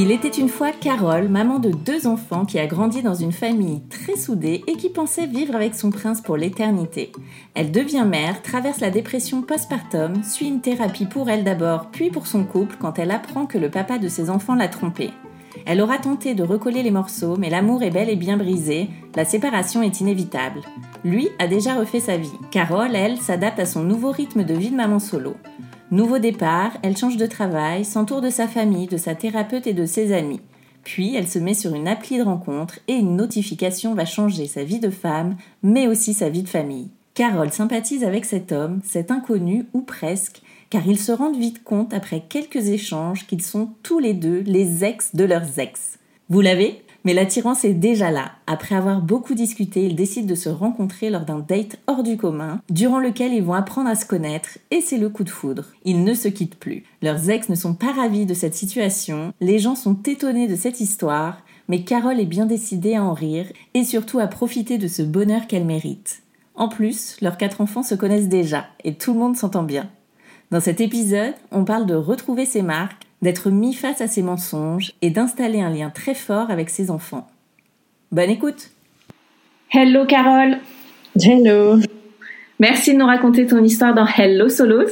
Il était une fois Carole, maman de deux enfants qui a grandi dans une famille très soudée et qui pensait vivre avec son prince pour l'éternité. Elle devient mère, traverse la dépression postpartum, suit une thérapie pour elle d'abord, puis pour son couple quand elle apprend que le papa de ses enfants l'a trompée. Elle aura tenté de recoller les morceaux, mais l'amour est bel et bien brisé, la séparation est inévitable. Lui a déjà refait sa vie. Carole, elle, s'adapte à son nouveau rythme de vie de maman solo. Nouveau départ, elle change de travail, s'entoure de sa famille, de sa thérapeute et de ses amis. Puis elle se met sur une appli de rencontre et une notification va changer sa vie de femme, mais aussi sa vie de famille. Carole sympathise avec cet homme, cet inconnu ou presque, car ils se rendent vite compte après quelques échanges qu'ils sont tous les deux les ex de leurs ex. Vous l'avez? Mais l'attirance est déjà là. Après avoir beaucoup discuté, ils décident de se rencontrer lors d'un date hors du commun, durant lequel ils vont apprendre à se connaître, et c'est le coup de foudre. Ils ne se quittent plus. Leurs ex ne sont pas ravis de cette situation, les gens sont étonnés de cette histoire, mais Carole est bien décidée à en rire, et surtout à profiter de ce bonheur qu'elle mérite. En plus, leurs quatre enfants se connaissent déjà, et tout le monde s'entend bien. Dans cet épisode, on parle de retrouver ses marques, d'être mis face à ses mensonges et d'installer un lien très fort avec ses enfants. Bonne écoute Hello Carole Hello Merci de nous raconter ton histoire dans Hello Solos.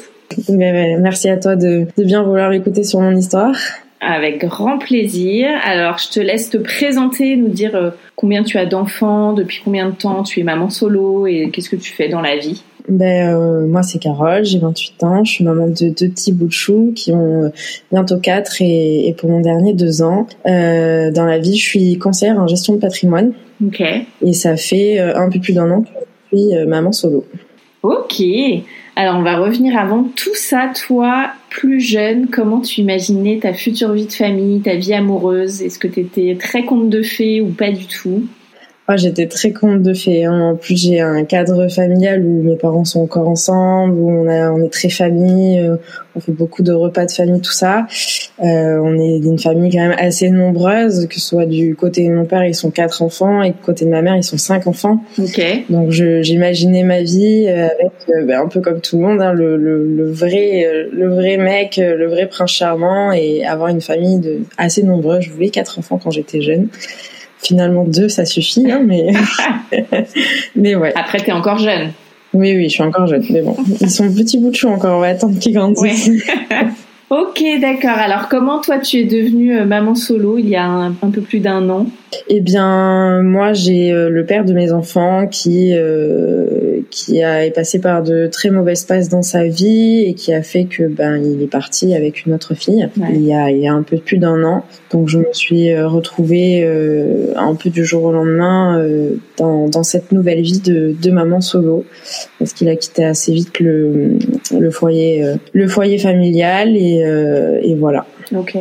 Merci à toi de, bien vouloir écouter sur mon histoire. Avec grand plaisir. Alors, je te laisse te présenter, nous dire euh, combien tu as d'enfants, depuis combien de temps tu es maman solo et qu'est-ce que tu fais dans la vie. Ben euh, moi c'est Carole, j'ai 28 ans, je suis maman de deux petits bouts de qui ont euh, bientôt 4 et, et, pour mon dernier 2 ans. Euh, dans la vie, je suis conseillère en gestion de patrimoine. OK. Et ça fait euh, un peu plus d'un an que je suis maman solo. OK. Alors on va revenir avant tout ça, toi, plus jeune, comment tu imaginais ta future vie de famille, ta vie amoureuse? Est-ce que tu étais très conte de fées ou pas du tout? Ah, j'étais très conte de fées. Hein. En plus, j'ai un cadre familial où mes parents sont encore ensemble, où on, a, on est très famille, euh, on fait beaucoup de repas de famille, tout ça. Euh, on est d'une famille quand même assez nombreuse, que ce soit du côté de mon père, ils sont quatre enfants, et du côté de ma mère, ils sont cinq enfants. Ok. Donc, j'imaginais ma vie euh, avec, euh, ben, un peu comme tout le monde, hein, le, le, le, vrai, le vrai mec, le vrai prince charmant, et avoir une famille de assez nombreuse. Je voulais quatre enfants quand j'étais jeune finalement deux, ça suffit, hein, mais mais ouais. Après, t'es encore jeune. Oui, oui, je suis encore jeune, mais bon, ils sont petits bouts de chou encore. On va attendre qu'ils grandissent. ok, d'accord. Alors, comment toi, tu es devenue euh, maman solo il y a un, peu plus d'un an? Eh bien, moi, j'ai euh, le père de mes enfants qui euh, qui a est passé par de très mauvaises passes dans sa vie et qui a fait que ben il est parti avec une autre fille il y a il y a un peu plus d'un an. Donc je me suis euh, retrouvée euh, un peu du jour au lendemain euh, dans dans cette nouvelle vie de de maman solo. Parce qu'il a quitté assez vite le le foyer euh, le foyer familial et et voilà. Ok.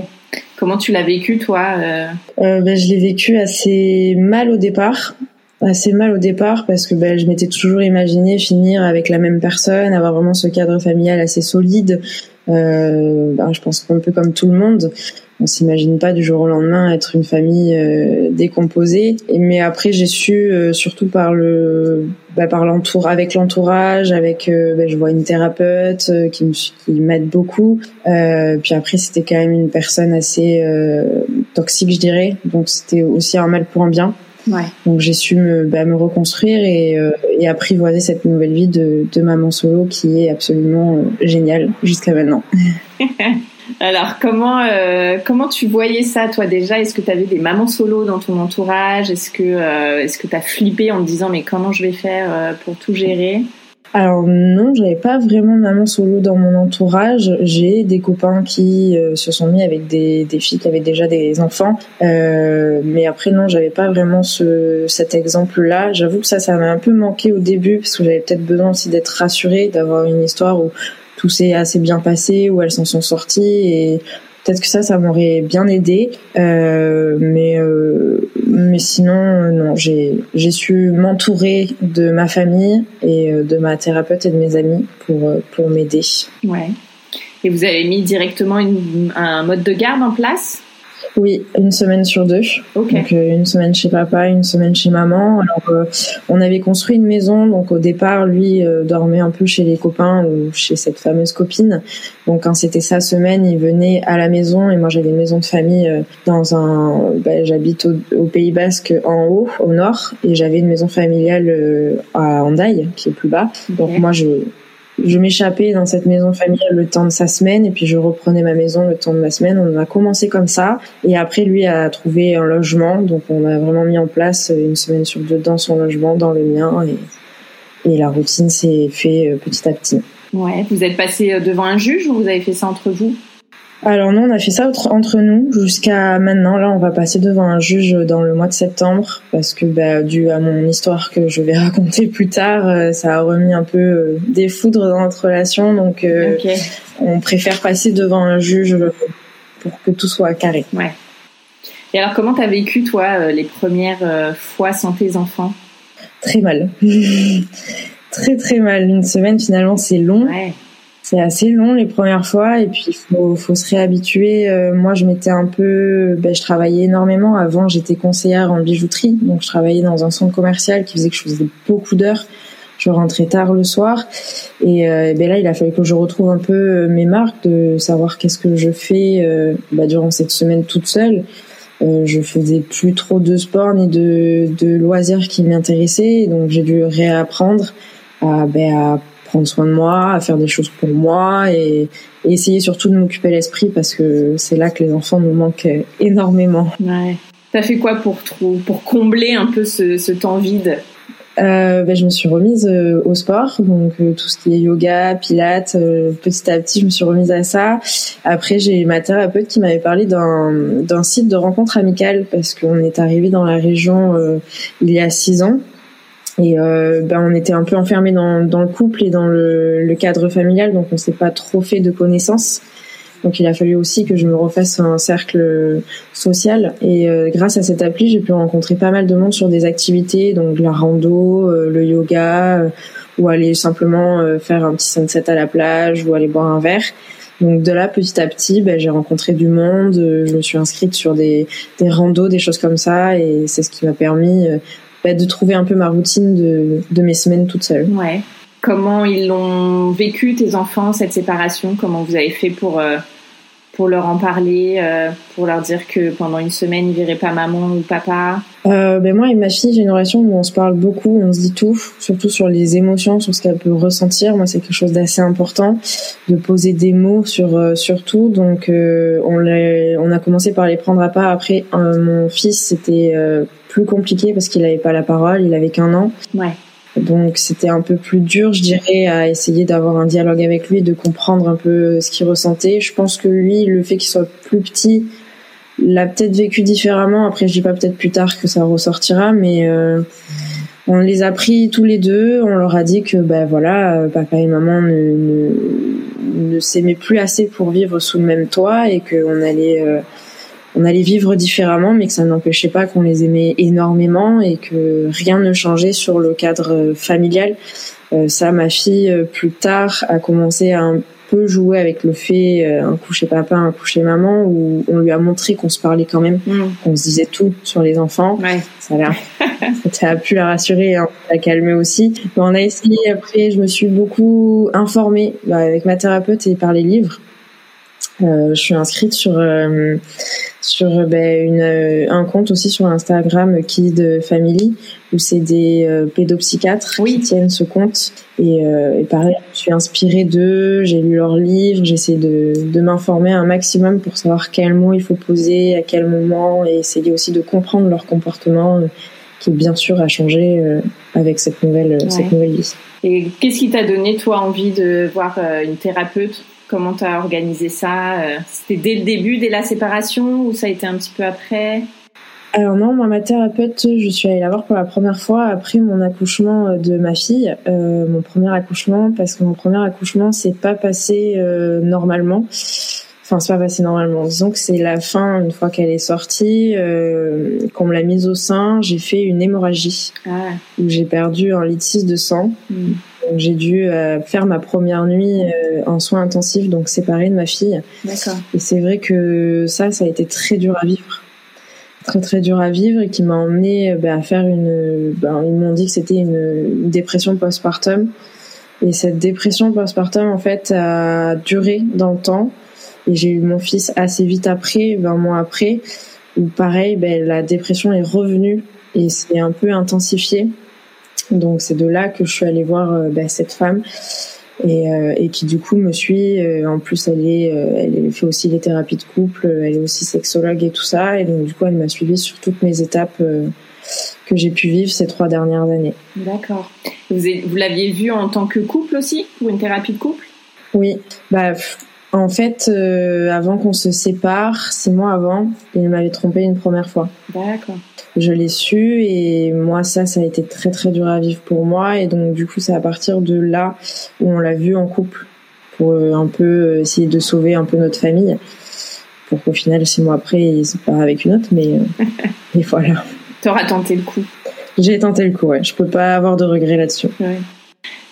Comment tu l'as vécu toi euh, ben, Je l'ai vécu assez mal au départ assez mal au départ parce que ben, je m'étais toujours imaginé finir avec la même personne, avoir vraiment ce cadre familial assez solide. Euh, ben, je pense un peu comme tout le monde. on s'imagine pas du jour au lendemain être une famille euh, décomposée. mais après, j'ai su euh, surtout par le, bah, par l'entour, avec l'entourage, avec, euh, bah, je vois une thérapeute qui me, qui m'aide beaucoup. puis après, c'était quand même une personne assez toxique, je dirais. Donc c'était aussi un mal pour un bien. Ouais. Donc j'ai su me, bah, me reconstruire et, et apprivoiser cette nouvelle vie de, de maman solo qui est absolument géniale jusqu'à maintenant. Alors, comment euh, comment tu voyais ça, toi déjà? Est-ce que tu avais des mamans solo dans ton entourage? Est-ce que euh, est-ce que tu as flippé en te disant mais comment je vais faire euh, pour tout gérer? Alors non, j'avais pas vraiment de maman solo dans mon entourage. J'ai des copains qui se sont mis avec des, des filles qui avaient déjà des enfants, mais après non, j'avais pas vraiment ce, cet exemple-là. J'avoue que ça, ça m'a un peu manqué au début parce que j'avais peut-être besoin aussi d'être rassurée, d'avoir une histoire où tout s'est assez bien passé, où elles s'en sont sorties et peut-être que ça, ça m'aurait bien aidé. Euh, mais euh, mais sinon, non, j'ai j'ai su m'entourer de ma famille et euh, de ma thérapeute et de mes amis pour pour m'aider. Ouais. Et vous avez mis directement un mode de garde en place? Oui, une semaine sur deux. Donc euh, une semaine chez papa, une semaine chez maman. Alors euh, on avait construit une maison, donc au départ lui euh, dormait un peu chez les copains ou chez cette fameuse copine. Donc quand c'était sa semaine, il venait à la maison et moi j'avais une maison de famille dans un. Bah, j'habite au, Pays Basque en haut, au nord, et j'avais une maison familiale à Andaille qui est plus bas. Donc moi je je m'échappais dans cette maison familiale le temps de sa semaine et puis je reprenais ma maison le temps de ma semaine. On a commencé comme ça et après lui a trouvé un logement donc on a vraiment mis en place une semaine sur deux dans son logement, dans le mien et, et la routine s'est fait euh, petit à petit. Ouais, vous êtes passé euh, devant un juge ou vous avez fait ça entre vous? Alors non, on a fait ça entre nous jusqu'à maintenant. Là, on va passer devant un juge dans le mois de septembre parce que, bah, dû à mon histoire que je vais raconter plus tard, euh, ça a remis un peu euh, des foudres dans notre relation. Donc, euh, on préfère passer devant un juge pour que tout soit carré. Ouais. Et alors, comment t'as vécu toi les premières fois sans tes enfants? Très mal. très très mal. Une semaine finalement, c'est long. Ouais c'est assez long les premières fois et puis il faut, faut se réhabituer. Euh, moi, je m'étais un peu, ben, je travaillais énormément. Avant, j'étais conseillère en bijouterie, donc je travaillais dans un centre commercial qui faisait que je faisais beaucoup d'heures. Je rentrais tard le soir et, euh, ben là, il a fallu que je retrouve un peu euh, mes marques, de savoir qu'est-ce que je fais ben, durant cette semaine toute seule. je faisais plus trop de sport ni de, de loisirs qui m'intéressaient, donc j'ai dû réapprendre à, ben, à prendre soin de moi, à faire des choses pour moi et, essayer surtout de m'occuper l'esprit parce que c'est là que les enfants nous manquent énormément. Ouais. T'as fait quoi pour pour combler un peu ce, temps vide? Euh, ben, je me suis remise euh, au sport, donc euh, tout ce qui est yoga, pilates, petit à petit je me suis remise à ça. Après j'ai ma thérapeute qui m'avait parlé d'un d'un site de rencontre amicale parce qu'on est arrivé dans la région il y a six ans et euh, ben on était un peu enfermés dans, dans le couple et dans le, le cadre familial, donc on s'est pas trop fait de connaissances. Donc il a fallu aussi que je me refasse un cercle social. Et euh, grâce à cette appli, j'ai pu rencontrer pas mal de monde sur des activités, donc la rando, euh, le yoga, euh, ou aller simplement faire un petit sunset à la plage, ou aller boire un verre. Donc de là, petit à petit, ben, j'ai rencontré du monde, je me suis inscrite sur des, des randos, des choses comme ça, et c'est ce qui m'a permis bah, de trouver un peu ma routine de, de mes semaines toute seule. Ouais. Comment ils l'ont vécu tes enfants cette séparation? Comment vous avez fait pour euh, pour leur en parler, euh, pour leur dire que pendant une semaine ils verraient pas maman ou papa euh, ben moi et ma fille j'ai une relation où on se parle beaucoup, on se dit tout, surtout sur les émotions, sur ce qu'elle peut ressentir. Moi c'est quelque chose d'assez important de poser des mots sur euh, sur tout. Donc euh, on on a commencé par les prendre à part. Après mon fils c'était plus compliqué parce qu'il n'avait pas la parole, il avait qu'un an. Ouais. Donc c'était un peu plus dur, je dirais, à essayer d'avoir un dialogue avec lui, de comprendre un peu ce qu'il ressentait. Je pense que lui, le fait qu'il soit plus petit, l'a peut-être vécu différemment. Après, je dis pas peut-être plus tard que ça ressortira, mais euh, on les a pris tous les deux. On leur a dit que ben voilà, euh, papa et maman ne, ne, ne s'aimaient plus assez pour vivre sous le même toit et qu'on allait euh, on allait vivre différemment, mais que ça n'empêchait pas qu'on les aimait énormément et que rien ne changeait sur le cadre familial. ça, ma fille, plus tard, a commencé à un peu jouer avec le fait un coucher papa, un coucher maman, où on lui a montré qu'on se parlait quand même, mm. qu'on se disait tout sur les enfants. Ouais. Ça a ça a pu la rassurer, hein, la calmer aussi. Mais on a essayé après, je me suis beaucoup informée bah, avec ma thérapeute et par les livres. Euh, je suis inscrite sur euh, sur euh, ben, une, un compte aussi sur Instagram Kid Family où c'est des pédopsychiatres qui tiennent ce compte. Et, et pareil je suis inspirée d'eux j'ai lu leurs livres j'essaie de, de m'informer un maximum pour savoir quel mot il faut poser à quel moment et essayer aussi de comprendre leur comportement qui bien sûr a changé avec cette nouvelle cette nouvelle vie. Et qu'est-ce qui t'a donné toi envie de voir une thérapeute? Comment tu as organisé ça euh, C'était dès le début, dès la séparation, ou ça a été un petit peu après? Alors non, moi, ma thérapeute, je suis allée la voir pour la première fois après mon accouchement euh, de ma fille, euh, mon premier accouchement, parce que mon premier accouchement s'est pas passé euh, normalement. Enfin, c'est pas passé normalement. Disons que c'est la fin, une fois qu'elle est sortie, euh, qu'on me l'a mise au sein, j'ai fait une hémorragie. Ah. Où j'ai perdu un litre 6 de sang. Hmm j'ai dû euh, faire ma première nuit euh, en soins intensifs, donc séparée de ma fille. D'accord. Et c'est vrai que ça, ça a été très dur à vivre. Très très dur à vivre et qui m'a emmené euh, bah, à faire une. Ben, ils m'ont dit que c'était une, dépression postpartum. Et cette dépression postpartum, en fait, a duré dans le temps. Et j'ai eu mon fils assez vite après, 20 mois après, où pareil, ben, la dépression est revenue et s'est un peu intensifiée. Donc c'est de là que je suis allée voir euh, bah, cette femme et, euh, et, qui du coup me suit. Euh, en plus, elle est, elle fait aussi les thérapies de couple, elle est aussi sexologue et tout ça. Et donc du coup, elle m'a suivie sur toutes mes étapes que j'ai pu vivre ces trois dernières années. D'accord. Vous, vous l'aviez vue en tant que couple aussi, pour une thérapie de couple? Oui. Bah en fait, euh, avant qu'on se sépare, six mois avant, il m'avait trompé une première fois. D'accord. Je l'ai su et moi ça, ça a été très très dur à vivre pour moi et donc du coup c'est à partir de là où on l'a vu en couple pour euh, un peu euh, essayer de sauver un peu notre famille pour qu'au final six mois après il se part avec une autre mais, mais voilà. T'auras tenté le coup. J'ai tenté le coup, ouais. Je peux pas avoir de regrets là-dessus. Ouais.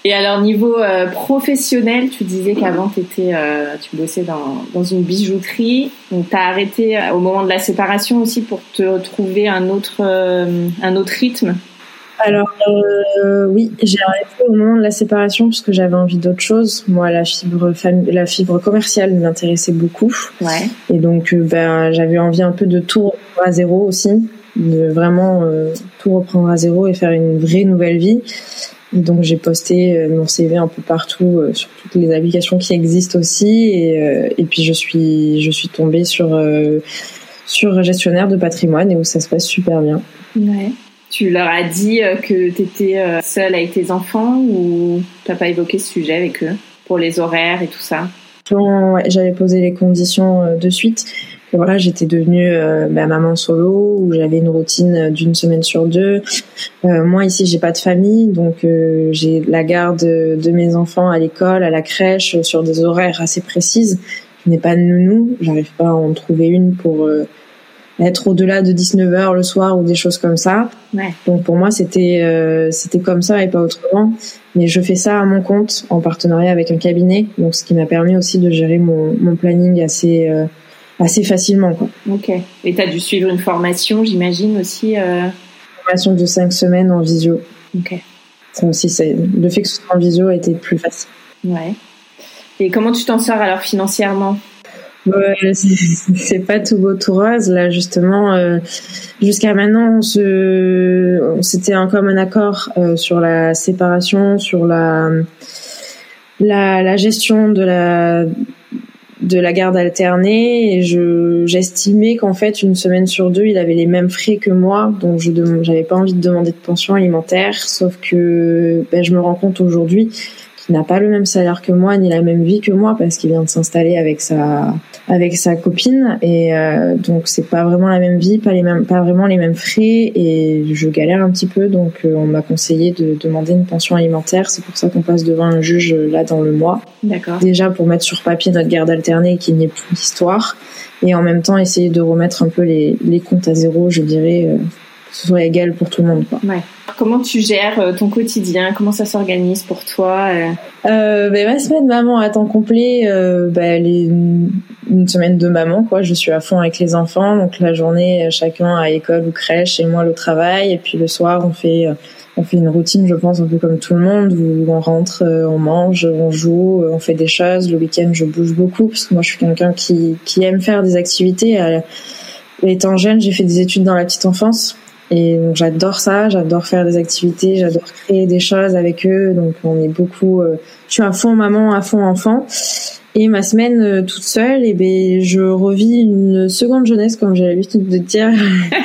Et alors niveau euh, professionnel, tu disais qu'avant euh, tu bossais dans, dans une bijouterie, donc tu as arrêté euh, au moment de la séparation aussi pour te trouver un autre un autre rythme? Alors oui, j'ai arrêté au moment de la séparation parce que j'avais envie d'autre chose. Moi, la fibre la fibre commerciale m'intéressait beaucoup. Ouais. Et donc ben j'avais envie un peu de tout à zéro aussi, de vraiment tout reprendre à zéro et faire une vraie nouvelle vie. Donc j'ai posté euh, mon CV un peu partout euh, sur toutes les applications qui existent aussi et, euh, et puis je suis je suis tombée sur sur gestionnaire de patrimoine et où ça se passe super bien. Ouais. Tu leur as dit que tu étais seule avec tes enfants ou t'as pas évoqué ce sujet avec eux pour les horaires et tout ça? Ouais, J'avais posé les conditions de suite voilà, j'étais devenue euh, bah, maman solo où j'avais une routine d'une semaine sur deux. Euh, moi ici, j'ai pas de famille, donc euh, j'ai la garde de mes enfants à l'école, à la crèche, sur des horaires assez précises. Je n'ai pas de nounou, j'arrive pas à en trouver une pour être au-delà de 19 heures le soir ou des choses comme ça. Ouais. Donc pour moi, c'était c'était comme ça et pas autrement. Mais je fais ça à mon compte en partenariat avec un cabinet, donc ce qui m'a permis aussi de gérer mon, mon planning assez assez facilement. Quoi. Ok. Et tu as dû suivre une formation, j'imagine aussi euh... Formation de cinq semaines en visio. Ok. Ça aussi, le fait que ce soit en visio a été plus facile. Ouais. Et comment tu t'en sors alors financièrement? Ouais, c'est pas tout beau tout rose là justement. Euh, Jusqu'à maintenant, on se, c'était un commun accord euh, sur la séparation, sur la, la la gestion de la de la garde alternée et je j'estimais qu'en fait une semaine sur deux il avait les mêmes frais que moi. Donc je j'avais pas envie de demander de pension alimentaire. Sauf que ben, je me rends compte aujourd'hui qu'il n'a pas le même salaire que moi ni la même vie que moi parce qu'il vient de s'installer avec sa avec sa copine et euh, donc c'est pas vraiment la même vie, pas les mêmes, pas vraiment les mêmes frais et je galère un petit peu donc euh, on m'a conseillé de demander une pension alimentaire. C'est pour ça qu'on passe devant un juge euh, là dans le mois. D'accord. Déjà pour mettre sur papier notre garde alternée qu'il n'y ait plus d'histoire et en même temps essayer de remettre un peu les, les comptes à zéro, je dirais, que ce soit égal pour tout le monde. Quoi. Ouais. Comment tu gères euh, ton quotidien? Comment ça s'organise pour toi euh, ben, Ma semaine maman à temps complet, euh, ben, elle est une, semaine de maman. quoi. Je suis à fond avec les enfants. Donc la journée, chacun à école ou crèche et moi le travail. Et puis le soir, on fait, on fait une routine, je pense, un peu comme tout le monde, où on rentre, on mange, on joue, on fait des choses. Le week-end, je bouge beaucoup parce que moi, je suis quelqu'un qui, qui aime faire des activités. Étant jeune, j'ai fait des études dans la petite enfance. Et j'adore ça, j'adore faire des activités, j'adore créer des choses avec eux. Donc on est beaucoup, euh, je suis à fond maman, à fond enfant. Et ma semaine euh, toute seule, et eh ben je revis une seconde jeunesse comme j'ai l'habitude de dire,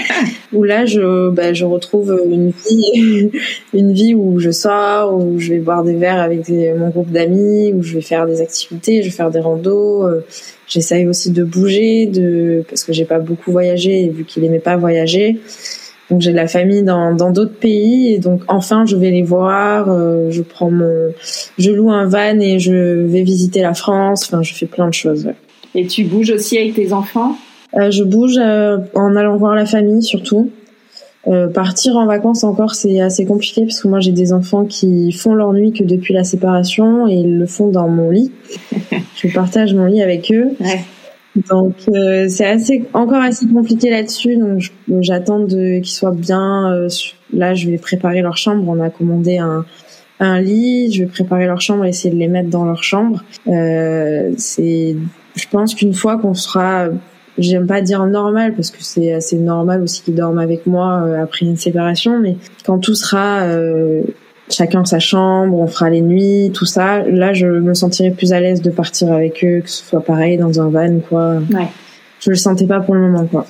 où là je bah, je retrouve une vie, une vie où je sors, où je vais boire des verres avec mon groupe d'amis, où je vais faire des activités, je vais faire des randos. Euh, j'essaye aussi de bouger, de parce que j'ai pas beaucoup voyagé, vu qu'il aimait pas voyager. Donc j'ai de la famille dans dans d'autres pays et donc enfin je vais les voir. Euh, je prends mon, je loue un van et je vais visiter la France. Enfin je fais plein de choses. Et tu bouges aussi avec tes enfants? Euh, Je bouge euh, en allant voir la famille surtout. Euh, partir en vacances encore c'est assez compliqué parce que moi j'ai des enfants qui font leur nuit que depuis la séparation et ils le font dans mon lit. je partage mon lit avec eux. Ouais. Donc euh, c'est assez encore assez compliqué là-dessus. Donc j'attends de qu'ils soient bien. Euh, là, je vais préparer leur chambre. On a commandé un un lit. Je vais préparer leur chambre essayer de les mettre dans leur chambre. Euh, c'est, je pense qu'une fois qu'on sera, j'aime pas dire normal parce que c'est assez normal aussi qu'ils dorment avec moi euh, après une séparation, mais quand tout sera chacun sa chambre, on fera les nuits, tout ça. Là, je me sentirais plus à l'aise de partir avec eux, que ce soit pareil dans un van, quoi. Ouais. Je le sentais pas pour le moment, quoi.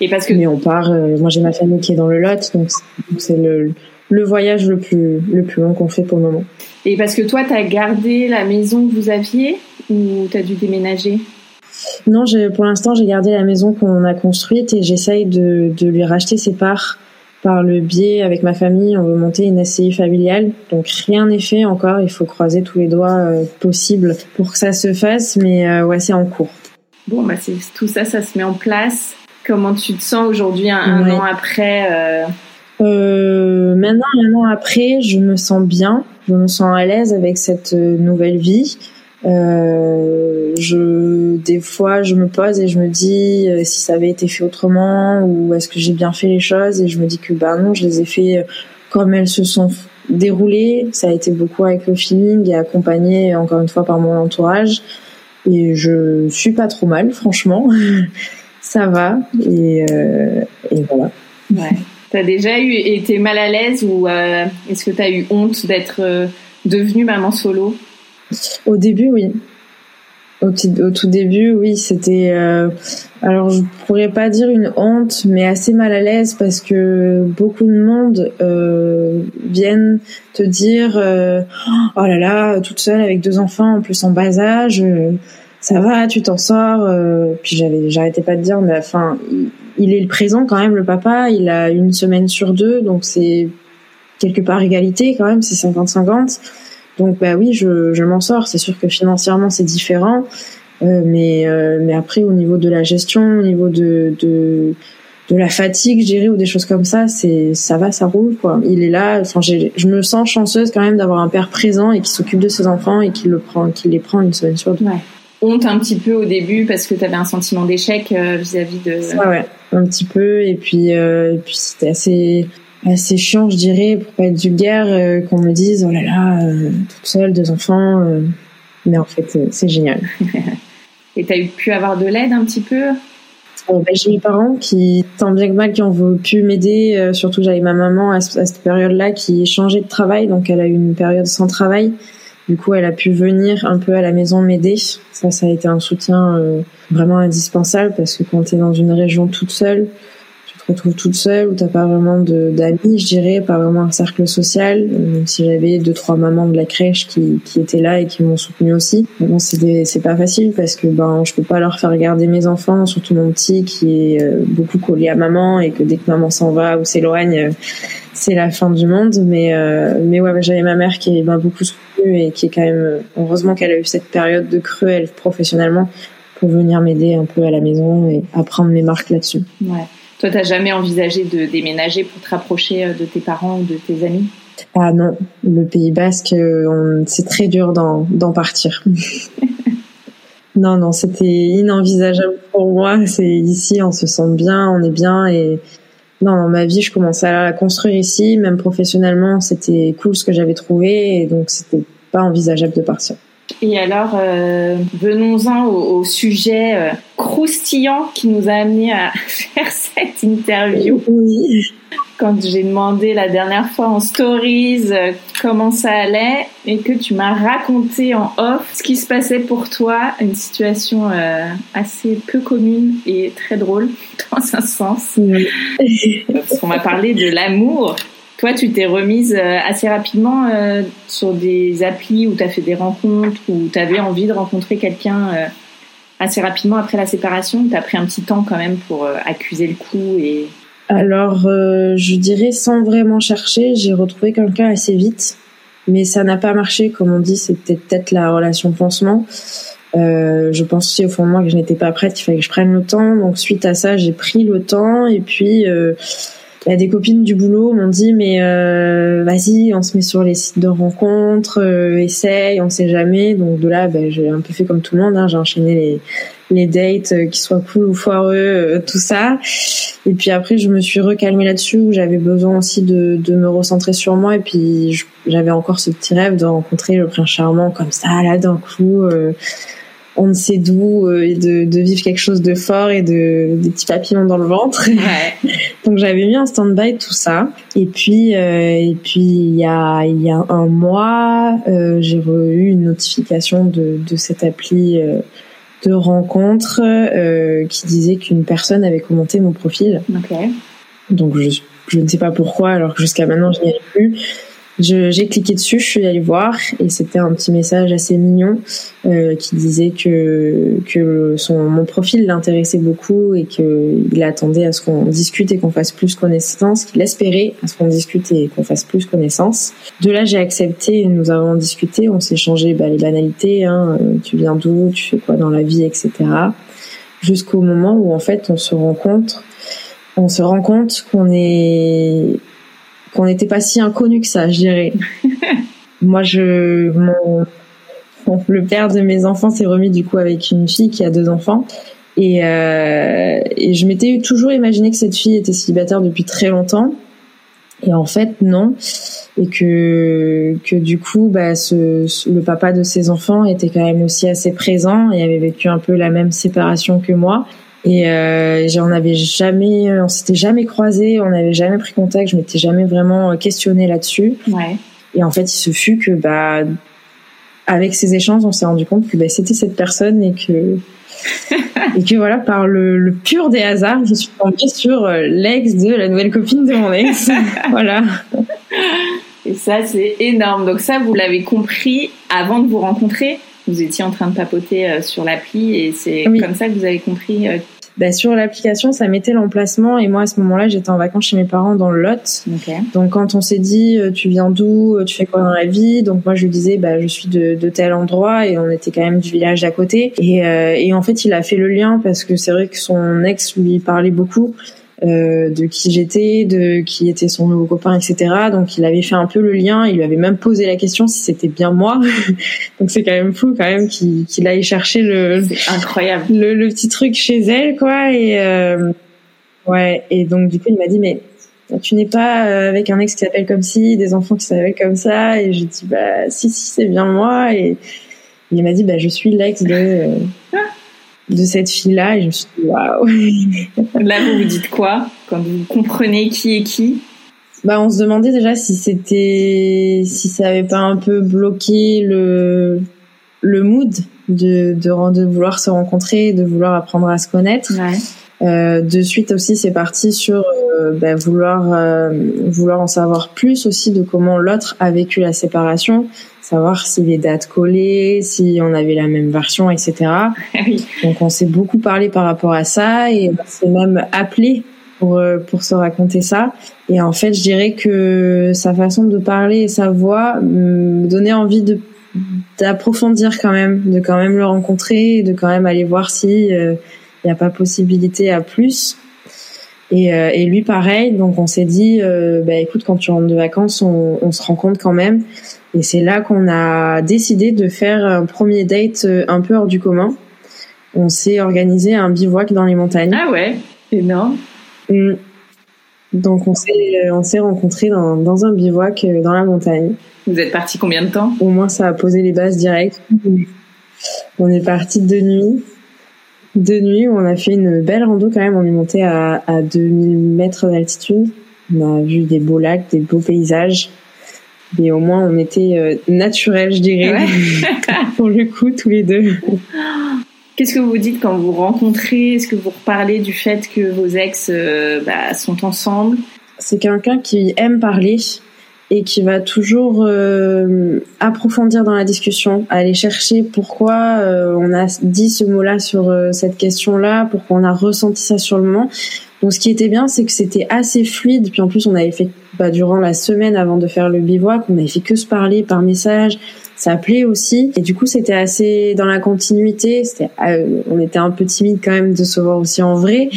Et parce que mais on part. Euh, moi, j'ai ma famille qui est dans le Lot, donc c'est le le voyage le plus le plus long qu'on fait pour le moment. Et parce que toi, tu as gardé la maison que vous aviez ou tu as dû déménager? Non, pour l'instant, j'ai gardé la maison qu'on a construite et j'essaye de, de lui racheter ses parts par le biais avec ma famille, on veut monter une SCI familiale. Donc rien n'est fait encore, il faut croiser tous les doigts euh, possibles pour que ça se fasse, mais euh, ouais, c'est en cours. Bon, bah c'est tout ça, ça se met en place. Comment tu te sens aujourd'hui, un, an après euh... euh maintenant, un an après, je me sens bien, je me sens à l'aise avec cette nouvelle vie. Euh, je des fois je me pose et je me dis euh, si ça avait été fait autrement ou est-ce que j'ai bien fait les choses et je me dis que bah non je les ai fait euh, comme elles se sont déroulées. Ça a été beaucoup avec le feeling et accompagné encore une fois par mon entourage. Et je suis pas trop mal franchement. Ça va et, euh, et voilà. Ouais. T'as déjà eu été mal à l'aise ou est-ce que t'as eu honte d'être devenue maman solo? Au début, oui. Au, tout début, oui, c'était. Euh, alors, je pourrais pas dire une honte, mais assez mal à l'aise parce que beaucoup de monde euh, viennent te dire euh, Oh là là, toute seule avec deux enfants, en plus en bas âge, euh, ça va, tu t'en sors. Euh. puis j'avais, j'arrêtais pas de dire, mais enfin, il, est le présent quand même, le papa. Il a une semaine sur deux, donc c'est quelque part égalité quand même, c'est 50-50. Donc bah oui, je, je m'en sors. C'est sûr que financièrement c'est différent, euh, mais euh, mais après au niveau de la gestion, au niveau de de, de la fatigue, je dirais, ou des choses comme ça, c'est ça va, ça roule quoi. Il est là. Enfin, je me sens chanceuse quand même d'avoir un père présent et qui s'occupe de ses enfants et qui le prend, qui les prend une semaine sur deux. Ouais. Honte un petit peu au début parce que tu avais un sentiment d'échec euh, vis-à-vis de. Ouais, ouais, un petit peu et puis et puis c'était assez assez chiant, je dirais, pour pas être vulgaire, euh, qu'on me dise oh là là, euh, toute seule, deux enfants. Euh. mais en fait, c'est génial. Et t'as pu avoir de l'aide un petit peu? Ben, J'ai mes parents qui, tant bien que mal, qui ont pu m'aider. surtout, j'avais ma maman à, cette période-là qui changeait de travail, donc elle a eu une période sans travail. Du coup, elle a pu venir un peu à la maison m'aider. Ça, ça a été un soutien vraiment indispensable parce que quand tu es dans une région toute seule, toute seule où t'as pas vraiment d'amis, je dirais, pas vraiment un cercle social. Même si j'avais deux trois mamans de la crèche qui, qui étaient là et qui m'ont soutenu aussi. Bon, c'est c'est pas facile parce que ben je peux pas leur faire garder mes enfants, surtout mon petit qui est euh, beaucoup collé à maman et que dès que maman s'en va ou s'éloigne, euh, c'est la fin du monde. Mais euh, mais ouais, j'avais ma mère qui m'a beaucoup soutenue et qui est quand même heureusement qu'elle a eu cette période de creux elle professionnellement pour venir m'aider un peu à la maison et apprendre mes marques là-dessus. Ouais. Toi, t'as jamais envisagé de déménager pour te rapprocher de tes parents ou de tes amis? Ah non, le Pays Basque, c'est très dur d'en partir. non, non, c'était inenvisageable pour moi. C'est ici, on se sent bien, on est bien et non, dans ma vie, je commençais à la construire ici, même professionnellement, c'était cool ce que j'avais trouvé et donc c'était pas envisageable de partir. Et alors, euh, venons-en au, sujet euh, croustillant qui nous a amené à faire cette interview. Oui. Quand j'ai demandé la dernière fois en stories euh, comment ça allait et que tu m'as raconté en off ce qui se passait pour toi, une situation assez peu commune et très drôle dans un sens. Parce qu'on m'a parlé de l'amour toi, tu t'es remise euh, assez rapidement euh, sur des applis où tu as fait des rencontres, où tu avais envie de rencontrer quelqu'un euh, assez rapidement après la séparation. Tu as pris un petit temps quand même pour accuser le coup et... Alors, je dirais sans vraiment chercher, j'ai retrouvé quelqu'un assez vite, mais ça n'a pas marché. Comme on dit, c'était peut-être la relation pansement. je pense aussi au fond de moi que je n'étais pas prête, il fallait que je prenne le temps. Donc suite à ça, j'ai pris le temps et puis y a des copines du boulot m'ont dit mais euh, vas-y on se met sur les sites de rencontres euh, essaye on sait jamais. Donc de là ben, j'ai un peu fait comme tout le monde hein, j'ai enchaîné les les dates euh, qui soient cool ou foireux euh, tout ça. Et puis après je me suis recalmée là-dessus où j'avais besoin aussi de, de me recentrer sur moi. Et puis j'avais encore ce petit rêve de rencontrer le prince charmant comme ça là d'un coup on ne sait d'où euh, et de, de, vivre quelque chose de fort et de des petits papillons dans le ventre. Ouais. Donc j'avais mis en stand-by tout ça. Et puis euh, et puis il y a il y a un mois, euh, j'ai eu une notification de de cette appli euh, de rencontre euh, qui disait qu'une personne avait commenté mon profil. Okay. Donc je je ne sais pas pourquoi alors que jusqu'à maintenant je n'y arrive plus. J'ai cliqué dessus, je suis allée voir et c'était un petit message assez mignon euh, qui disait que que son mon profil l'intéressait beaucoup et qu'il attendait à ce qu'on discute et qu'on fasse plus connaissance, qu'il espérait à ce qu'on discute et qu'on fasse plus connaissance. De là, j'ai accepté, nous avons discuté, on s'est changé bah, les banalités, hein, euh, tu viens d'où, tu fais quoi dans la vie, etc. Jusqu'au moment où en fait on se rencontre, on se rend compte qu'on est qu'on n'était pas si inconnu que ça, je dirais. Moi, je, mon, le père de mes enfants s'est remis du coup avec une fille qui a deux enfants. Et, euh, et je m'étais toujours imaginé que cette fille était célibataire depuis très longtemps. Et en fait, non. Et que, que du coup, bah, ce, le papa de ses enfants était quand même aussi assez présent et avait vécu un peu la même séparation que moi. Et euh, j'en avais jamais, on s'était jamais croisé, on n'avait jamais pris contact, je m'étais jamais vraiment questionné là-dessus. Ouais. Et en fait, il se fut que bah avec ces échanges, on s'est rendu compte que bah, c'était cette personne et que et que voilà, par le, le, pur des hasards, je suis tombée sur euh, l'ex de la nouvelle copine de mon ex. voilà. Et ça, c'est énorme. Donc ça, vous l'avez compris avant de vous rencontrer vous étiez en train de papoter euh, sur l'appli et c'est comme ça que vous avez compris euh, bah, sur l'application, ça mettait l'emplacement et moi à ce moment-là, j'étais en vacances chez mes parents dans le Lot. Donc quand on s'est dit euh, tu viens d'où, tu fais quoi dans la vie, donc moi je lui disais bah je suis de, de tel endroit et on était quand même du village d'à côté. Et, et en fait il a fait le lien parce que c'est vrai que son ex lui parlait beaucoup euh, de qui j'étais, de qui était son nouveau copain, etc. Donc il avait fait un peu le lien, il lui avait même posé la question si c'était bien moi. Donc c'est quand même fou quand même qu'il qu'il aille chercher le incroyable. le, le, petit truc chez elle quoi. Et euh, ouais. Et donc du coup il m'a dit mais tu n'es pas euh, avec un ex qui s'appelle comme ci, des enfants qui s'appellent comme ça. Et j'ai dit bah si si c'est bien moi. Et il m'a dit bah je suis l'ex de de cette fille-là et je me suis dit waouh. Là, vous vous dites quoi quand vous comprenez qui est qui? Bah, on se demandait déjà si c'était, si ça avait pas un peu bloqué le le mood de de, de vouloir se rencontrer, de vouloir apprendre à se connaître. Ouais. Euh, de suite aussi, c'est parti sur euh, bah, vouloir euh, vouloir en savoir plus aussi de comment l'autre a vécu la séparation, savoir si les dates collaient, si on avait la même version, etc. Donc on s'est beaucoup parlé par rapport à ça et on s'est même appelé pour euh, pour se raconter ça. Et en fait, je dirais que sa façon de parler et sa voix me donnait envie de d'approfondir quand même, de quand même le rencontrer, de quand même aller voir si il n'y a pas possibilité à plus. Et, et lui pareil, donc on s'est dit, bah écoute, quand tu rentres de vacances, on, on se rencontre quand même. Et c'est là qu'on a décidé de faire un premier date un peu hors du commun. On s'est organisé un bivouac dans les montagnes. Ah ouais, énorme. Mm. Donc on s'est on s'est rencontrés dans, dans un bivouac dans la montagne. Vous êtes parti combien de temps? Au moins ça a posé les bases directes. On est parti de nuit. De nuit, on a fait une belle rando quand même. On est monté à, à 2000 mètres d'altitude. On a vu des beaux lacs, des beaux paysages. Et au moins, on était euh, naturels, je dirais, pour le coup, tous les deux. Qu'est-ce que vous dites quand vous rencontrez? Est-ce que vous reparlez du fait que vos ex euh, bah, sont ensemble? C'est quelqu'un qui aime parler et qui va toujours euh, approfondir dans la discussion, aller chercher pourquoi euh, on a dit ce mot-là sur cette question-là, pourquoi on a ressenti ça sur le moment. Donc ce qui était bien, c'est que c'était assez fluide. Puis en plus, on avait fait bah, durant la semaine avant de faire le bivouac, on avait fait que se parler par message ça plaît aussi. Et du coup c'était assez dans la continuité. C'était euh, on était un peu timide quand même de se voir aussi en vrai.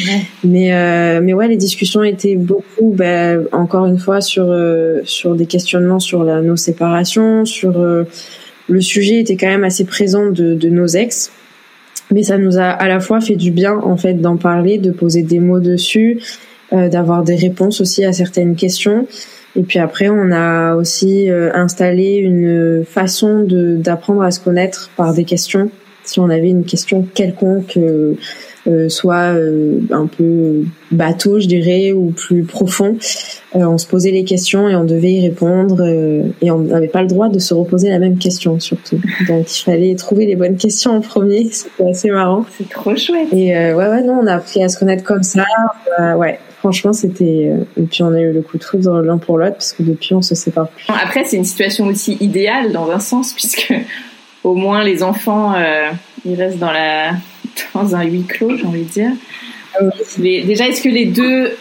Mais euh, mais ouais les discussions étaient beaucoup bah, encore une fois sur euh, sur des questionnements sur la, nos séparations sur le sujet était quand même assez présent de, de nos ex. Mais ça nous a à la fois fait du bien en fait d'en parler de poser des mots dessus d'avoir des réponses aussi à certaines questions et puis après, on a aussi euh, installé une façon de d'apprendre à se connaître par des questions. Si on avait une question quelconque, euh, euh soit euh, un peu bateau, je dirais, ou plus profond, on se posait les questions et on devait y répondre. et on n'avait pas le droit de se reposer la même question, surtout. Donc il fallait trouver les bonnes questions en premier. C'était assez marrant. C'est trop chouette. Et ouais, ouais, non, on a appris à se connaître comme ça. ouais, Franchement, c'était. Euh, et puis on a eu le coup de foudre l'un pour l'autre parce que depuis on se sépare plus. Après, c'est une situation aussi idéale dans un sens puisque au moins les enfants euh, ils restent dans la dans un huis clos, j'ai envie de dire. Ah déjà, est-ce que les deux,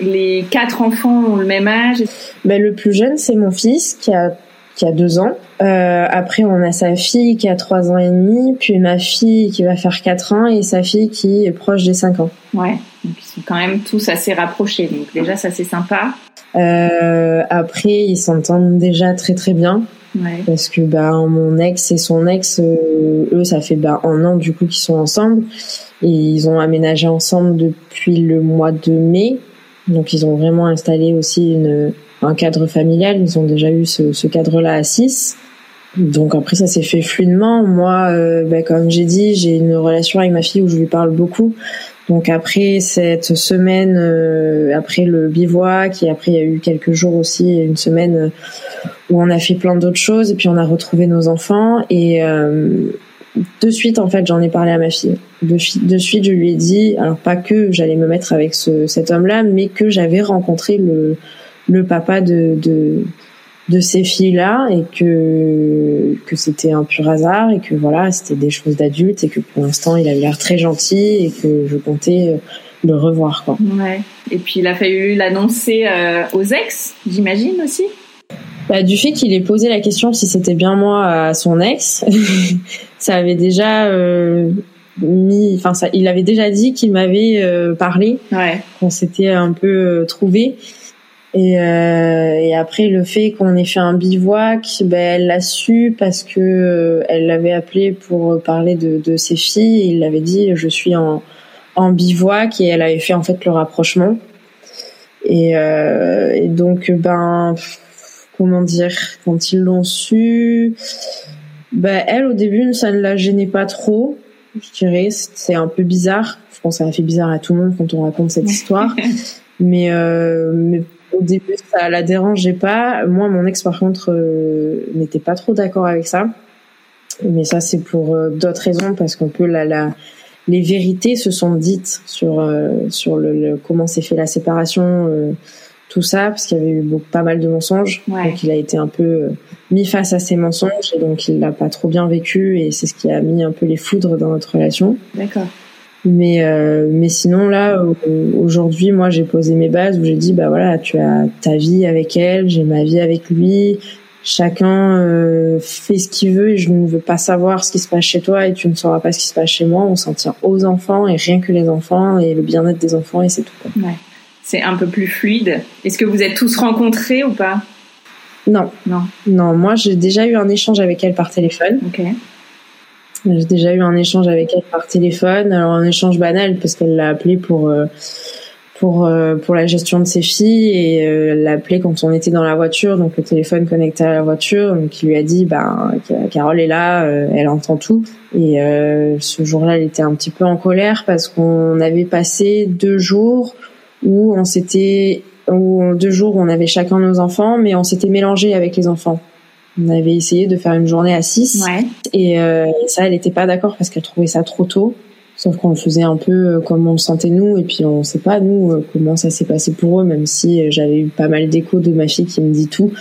les quatre enfants ont le même âge? Ben, le plus jeune c'est mon fils qui a qui a deux ans. Euh, après, on a sa fille qui a trois ans et demi, puis ma fille qui va faire quatre ans et sa fille qui est proche des cinq ans. Ouais, donc ils sont quand même tous assez rapprochés. Donc déjà, ça c'est sympa. Euh, après, ils s'entendent déjà très très bien. Ouais. Parce que bah mon ex et son ex, euh, eux, ça fait bah un an du coup qu'ils sont ensemble et ils ont aménagé ensemble depuis le mois de mai. Donc ils ont vraiment installé aussi une un cadre familial. Ils ont déjà eu ce, ce cadre-là à 6. Donc après ça s'est fait fluidement. Moi, euh, ben, comme j'ai dit, j'ai une relation avec ma fille où je lui parle beaucoup. Donc après cette semaine, euh, après le bivouac et après il y a eu quelques jours aussi, une semaine euh, où on a fait plein d'autres choses et puis on a retrouvé nos enfants et de suite en fait j'en ai parlé à ma fille. De, de, suite je lui ai dit, alors pas que j'allais me mettre avec ce, cet homme-là, mais que j'avais rencontré le le papa de, de, de ces filles-là et que, que c'était un pur hasard et que voilà, c'était des choses d'adultes et que pour l'instant, il a l'air très gentil et que je comptais euh, le revoir. Quoi. Ouais. Et puis, il a fallu l'annoncer euh, aux ex, j'imagine aussi bah, du fait qu'il ait posé la question si c'était bien moi à son ex, ça avait déjà euh, mis, enfin ça, il avait déjà dit qu'il m'avait parlé, ouais. qu'on s'était un peu trouvé. Et, euh, et après le fait qu'on ait fait un bivouac, ben elle l'a su parce que euh, elle l'avait appelé pour parler de, de ses filles. Et il l'avait dit je suis en, en bivouac et elle avait fait en fait le rapprochement. Et, euh, et donc ben comment dire quand ils l'ont su, ben elle au début ça ne la gênait pas trop. Je dirais c'est un peu bizarre. Je pense que ça a fait bizarre à tout le monde quand on raconte cette histoire. mais, euh, mais début, ça la dérangeait pas. Moi, mon ex, par contre, euh, n'était pas trop d'accord avec ça. Mais ça, c'est pour euh, d'autres raisons, parce qu'on peut la, la, les vérités se sont dites sur euh, sur le, comment s'est fait la séparation, tout ça, parce qu'il y avait eu beaucoup, pas mal de mensonges. Donc, il a été un peu mis face à ces mensonges, et donc il l'a pas trop bien vécu, et c'est ce qui a mis un peu les foudres dans notre relation. D'accord. Mais euh, mais sinon là aujourd'hui moi j'ai posé mes bases où j'ai dit bah voilà tu as ta vie avec elle j'ai ma vie avec lui chacun euh, fait ce qu'il veut et je ne veux pas savoir ce qui se passe chez toi et tu ne sauras pas ce qui se passe chez moi on s'en tient aux enfants et rien que les enfants et le bien-être des enfants et c'est tout ouais. c'est un peu plus fluide. Est-ce que vous êtes tous rencontrés ou pas? Non. Non. Non, moi j'ai déjà eu un échange avec elle par téléphone. Ok. J'ai déjà eu un échange avec elle par téléphone, alors un échange banal parce qu'elle l'a appelé pour euh, pour euh, pour la gestion de ses filles et euh, l'a appelé quand on était dans la voiture, donc le téléphone connecté à la voiture, donc il lui a dit ben Carole est là, elle entend tout. Et ce jour-là elle était un petit peu en colère parce qu'on avait passé deux jours où on s'était où deux jours où on avait chacun nos enfants mais on s'était mélangé avec les enfants. On avait essayé de faire une journée à 6 ouais. et euh, ça, elle n'était pas d'accord parce qu'elle trouvait ça trop tôt. Sauf qu'on le faisait un peu euh, comme on le sentait nous et puis on sait pas nous euh, comment ça s'est passé pour eux, même si j'avais eu pas mal d'échos de ma fille qui me dit tout.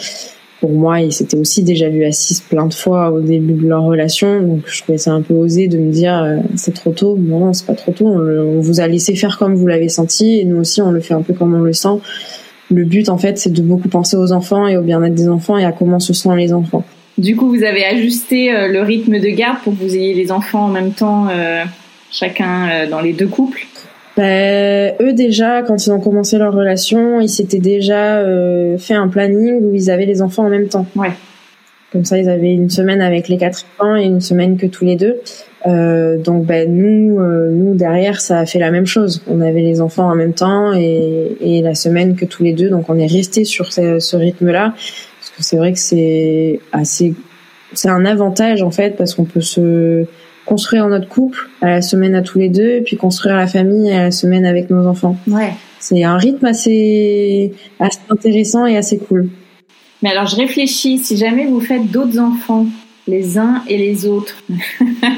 Pour moi, ils s'étaient aussi déjà vus à 6 plein de fois au début de leur relation, donc je trouvais ça un peu osé de me dire c'est trop tôt. Non, non, c'est pas trop tôt. On, on vous a laissé faire comme vous l'avez senti et nous aussi on le fait un peu comme on le sent le but en fait c'est de beaucoup penser aux enfants et au bien-être des enfants et à comment se sentent les enfants. Du coup, vous avez ajusté euh, le rythme de garde pour que vous ayez les enfants en même temps, euh, chacun euh, dans les deux couples? Ben, eux déjà, quand ils ont commencé leur relation, ils s'étaient déjà fait un planning où ils avaient les enfants en même temps. Ouais. Comme ça, ils avaient une semaine avec les quatre enfants et une semaine que tous les deux. Euh, donc ben nous, euh, nous derrière, ça a fait la même chose. On avait les enfants en même temps et, et la semaine que tous les deux. Donc on est resté sur ce, ce rythme-là parce que c'est vrai que c'est assez, c'est un avantage en fait parce qu'on peut se construire notre couple à la semaine à tous les deux et puis construire la famille à la semaine avec nos enfants. Ouais. C'est un rythme assez, assez intéressant et assez cool. Mais alors je réfléchis, si jamais vous faites d'autres enfants, les uns et les autres.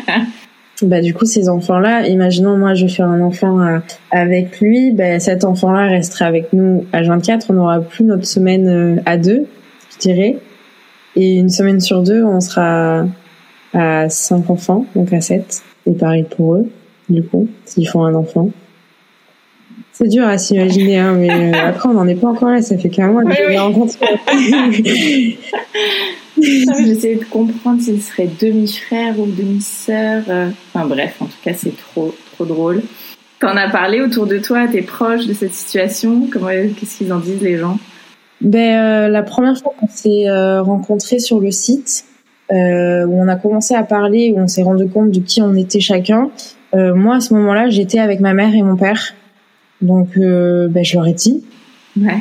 bah du coup ces enfants-là, imaginons moi je vais faire un enfant euh, avec lui, bah, cet enfant-là resterait avec nous à 24, on n'aura plus notre semaine euh, à deux, je dirais, et une semaine sur deux on sera à cinq enfants, donc à sept, et pareil pour eux, du coup, s'ils font un enfant. C'est dur à s'imaginer, hein, mais euh, après on n'en est pas encore là, ça fait qu'un mois que oui, oui. J'essayais de comprendre s'il serait demi-frère ou demi-sœur. Euh. Enfin bref, en tout cas, c'est trop, trop drôle. T'en as parlé autour de toi, t'es proche de cette situation? Comment, qu'est-ce qu'ils en disent les gens? Ben euh, la première fois qu'on s'est euh, rencontrés sur le site, euh, où on a commencé à parler, où on s'est rendu compte de qui on était chacun. Euh, moi, à ce moment-là, j'étais avec ma mère et mon père, donc ben je leur ai dit. Ouais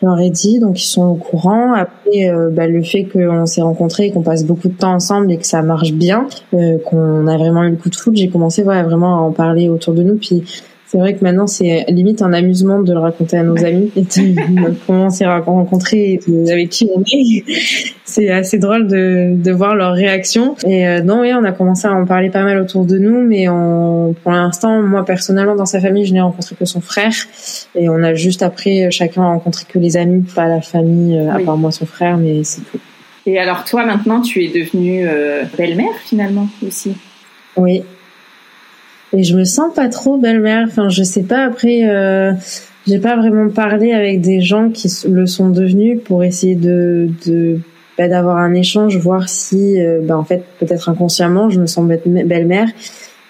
je leur ai dit, donc ils sont au courant. Après, euh, bah, le fait qu'on s'est rencontrés, qu'on passe beaucoup de temps ensemble et que ça marche bien, euh, qu'on a vraiment eu le coup de foudre, j'ai commencé voilà, vraiment à en parler autour de nous. Puis c'est vrai que maintenant, c'est limite un amusement de le raconter à nos amis et de comment on s'est rencontrés et avec qui on est. c'est assez drôle de, de voir leur réaction. Et euh, non, oui, on a commencé à en parler pas mal autour de nous, mais on, pour l'instant, moi personnellement, dans sa famille, je n'ai rencontré que son frère. Et on a juste après, chacun rencontré que les amis, pas la famille, euh, Oui. à part moi, son frère, mais c'est tout. Et alors toi, maintenant, tu es devenue euh, belle-mère finalement aussi? Oui. Et je me sens pas trop belle-mère. Enfin, je sais pas. Après, euh, j'ai pas vraiment parlé avec des gens qui le sont devenus pour essayer de, de bah, d'avoir un échange, voir si, euh, bah, en fait, peut-être inconsciemment, je me sens belle-mère.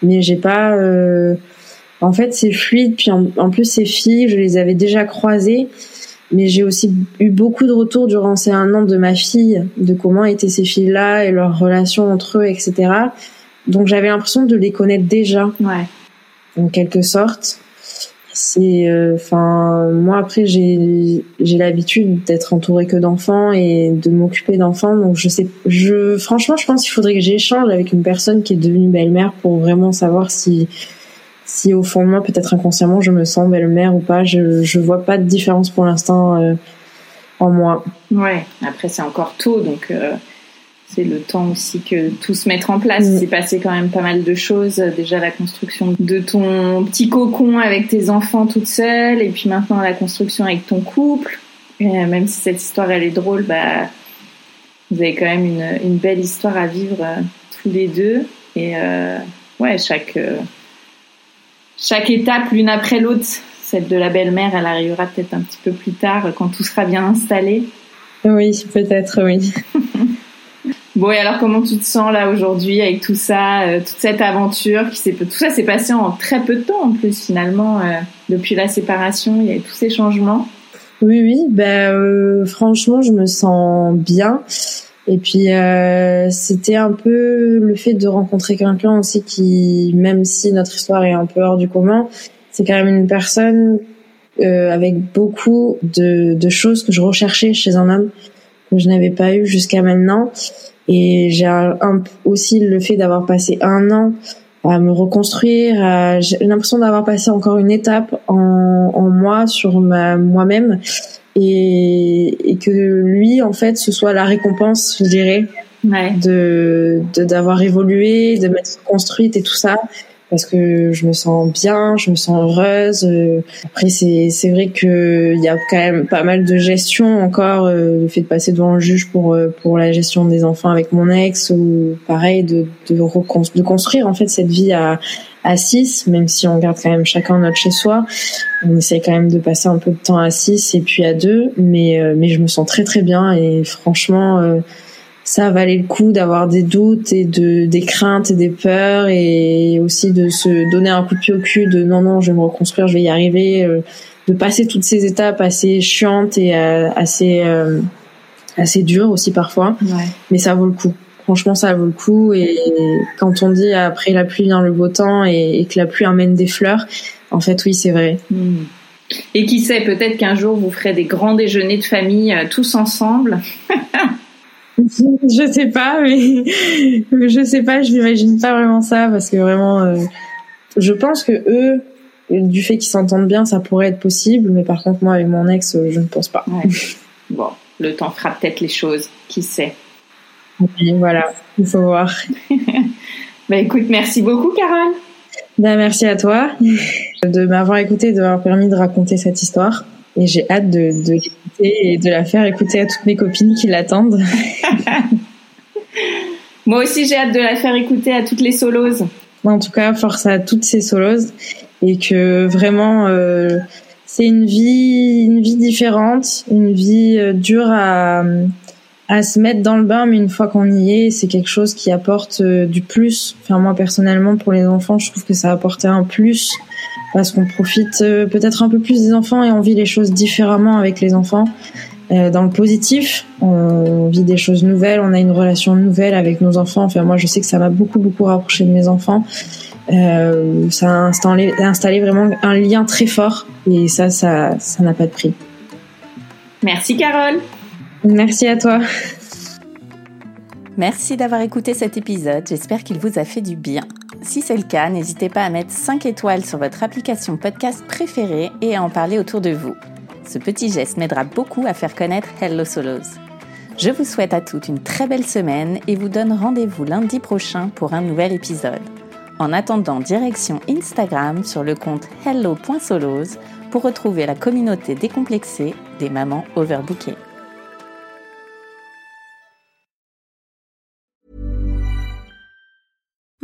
Mais j'ai pas. euh, En fait, c'est fluide. Puis en, en plus, ces filles, je les avais déjà croisées. Mais j'ai aussi eu beaucoup de retours durant ces un an de ma fille, de comment étaient ces filles-là et leurs relations entre eux, etc. Donc j'avais l'impression de les connaître déjà, Ouais. en quelque sorte. C'est, euh, enfin, moi après j'ai j'ai l'habitude d'être entourée que d'enfants et de m'occuper d'enfants, donc je sais, je franchement je pense qu'il faudrait que j'échange avec une personne qui est devenue belle-mère pour vraiment savoir si si au fond de moi peut-être inconsciemment je me sens belle-mère ou pas. Je je vois pas de différence pour l'instant euh, en moi. Ouais. Après, c'est encore tôt, donc euh, c'est le temps aussi que tout se mette en place. Mm. Il s'est passé quand même pas mal de choses. Déjà la construction de ton petit cocon avec tes enfants toute seule, et puis maintenant la construction avec ton couple. Et, euh, même si cette histoire elle est drôle, bah vous avez quand même une, une belle histoire à vivre euh, tous les deux. Et euh, ouais, chaque euh, chaque étape l'une après l'autre. Celle de la belle-mère, elle arrivera peut-être un petit peu plus tard quand tout sera bien installé. Oui, peut-être oui. Bon, et alors comment tu te sens là aujourd'hui avec tout ça, toute cette aventure qui s'est, tout ça s'est passé en très peu de temps en plus finalement depuis la séparation, il y a eu tous ces changements? Oui, oui, ben franchement, je me sens bien. Et puis euh, c'était un peu le fait de rencontrer quelqu'un aussi qui, même si notre histoire est un peu hors du commun, c'est quand même une personne euh, avec beaucoup de, de, choses que je recherchais chez un homme que je n'avais pas eu jusqu'à maintenant. Et j'ai un, aussi le fait d'avoir passé un an à me reconstruire. J'ai l'impression d'avoir passé encore une étape en, en moi sur ma moi-même et, et, que lui en fait ce soit la récompense je dirais ouais. de d'avoir évolué de m'être construite et tout ça parce que je me sens bien je me sens heureuse après c'est c'est vrai que il y a quand même pas mal de gestion encore euh, le fait de passer devant le juge pour euh, pour la gestion des enfants avec mon ex ou pareil de de, de construire en fait cette vie à à 6, même si on garde quand même chacun notre chez soi. On essaie quand même de passer un peu de temps à 6 et puis à 2, mais, euh, mais je me sens très très bien et franchement, euh, ça valait le coup d'avoir des doutes et de, des craintes et des peurs et aussi de se donner un coup de pied au cul de non, non, je vais me reconstruire, je vais y arriver, euh, de passer toutes ces étapes assez chiantes et assez, assez dures aussi parfois, ouais. mais ça vaut le coup. Franchement ça vaut le coup. Et quand on dit après la pluie vient le beau temps et, que la pluie amène des fleurs en fait oui c'est vrai. Hmm. et qui sait peut-être qu'un jour vous ferez des grands déjeuners de famille euh, tous ensemble je sais pas mais je sais pas je n'imagine pas vraiment ça parce que vraiment euh, je pense que eux du fait qu'ils s'entendent bien ça pourrait être possible mais par contre moi avec mon ex je ne pense pas bon le temps fera peut-être les choses qui sait voilà, il faut voir. bah écoute, merci beaucoup, Carole. Ben, merci à toi de m'avoir écouté et de m'avoir permis de raconter cette histoire. Et j'ai hâte de, de l'écouter et de la faire écouter à toutes mes copines qui l'attendent. Moi aussi, j'ai hâte de la faire écouter à toutes les solos. En tout cas, force à toutes ces solos et que vraiment, euh, c'est une vie, une vie différente, une vie euh, dure à, à se mettre dans le bain, mais une fois qu'on y est, c'est quelque chose qui apporte euh, du plus. Enfin, moi personnellement, pour les enfants, je trouve que ça a apporté un plus parce qu'on profite euh, peut-être un peu plus des enfants et on vit les choses différemment avec les enfants. Euh, dans le positif, on vit des choses nouvelles, on a une relation nouvelle avec nos enfants. Enfin, moi, je sais que ça m'a beaucoup, beaucoup rapproché de mes enfants. Euh, ça a installé, installé vraiment un lien très fort et ça, ça, ça n'a pas de prix. Merci Carole. Merci à toi. Merci d'avoir écouté cet épisode, j'espère qu'il vous a fait du bien. Si c'est le cas, n'hésitez pas à mettre 5 étoiles sur votre application podcast préférée et à en parler autour de vous. Ce petit geste m'aidera beaucoup à faire connaître Hello Solos. Je vous souhaite à toutes une très belle semaine et vous donne rendez-vous lundi prochain pour un nouvel épisode. En attendant, direction Instagram sur le compte hello.solos pour retrouver la communauté décomplexée des mamans overbookées.